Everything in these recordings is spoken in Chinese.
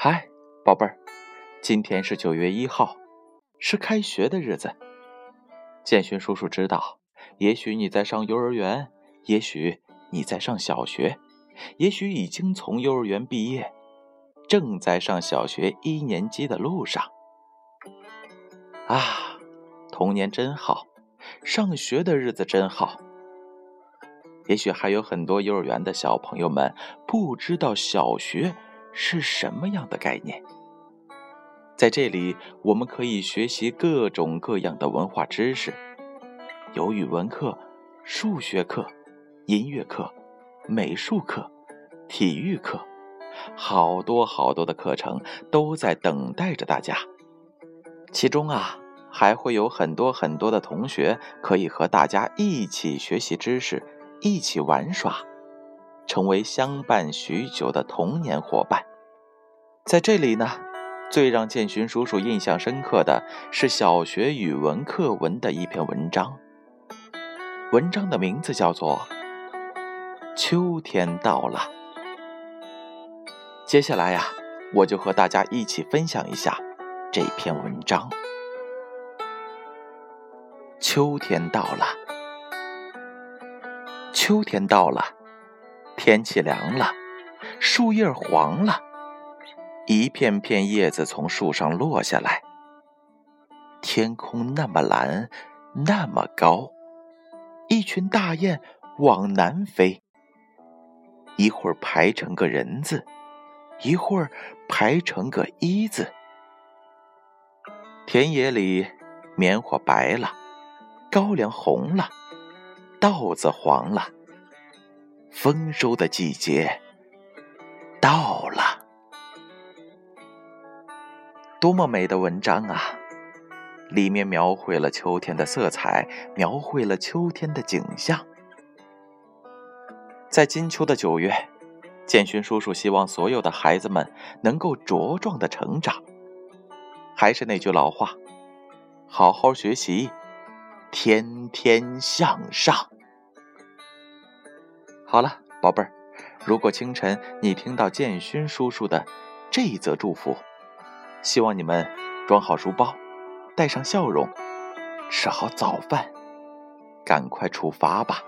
嗨宝贝儿，今天是九月一号，是开学的日子。建勋叔叔知道，也许你在上幼儿园，也许你在上小学，也许已经从幼儿园毕业，正在上小学一年级的路上。啊，童年真好，上学的日子真好。也许还有很多幼儿园的小朋友们不知道小学是什么样的概念。在这里，我们可以学习各种各样的文化知识，有语文课、数学课、音乐课、美术课、体育课，好多好多的课程都在等待着大家。其中啊，还会有很多很多的同学可以和大家一起学习知识。一起玩耍，成为相伴许久的童年伙伴。在这里呢，最让建勋叔叔印象深刻的是小学语文课文的一篇文章。文章的名字叫做《秋天到了》。接下来呀，我就和大家一起分享一下这篇文章。秋天到了。秋天到了，天气凉了，树叶黄了，一片片叶子从树上落下来。天空那么蓝，那么高，一群大雁往南飞。一会儿排成个人字，一会儿排成个一字。田野里，棉花白了，高粱红了。稻子黄了，丰收的季节到了。多么美的文章啊！里面描绘了秋天的色彩，描绘了秋天的景象。在金秋的九月，建勋叔叔希望所有的孩子们能够茁壮的成长。还是那句老话，好好学习。天天向上。好了，宝贝儿，如果清晨你听到建勋叔叔的这一则祝福，希望你们装好书包，带上笑容，吃好早饭，赶快出发吧。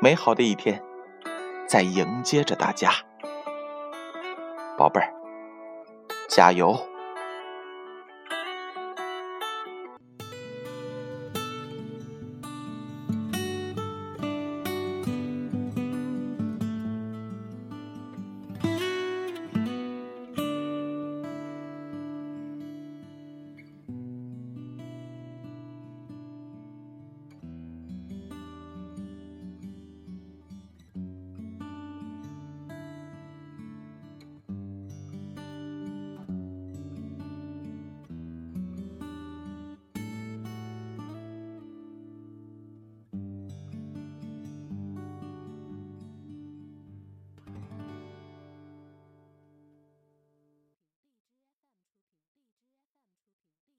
美好的一天在迎接着大家，宝贝儿，加油！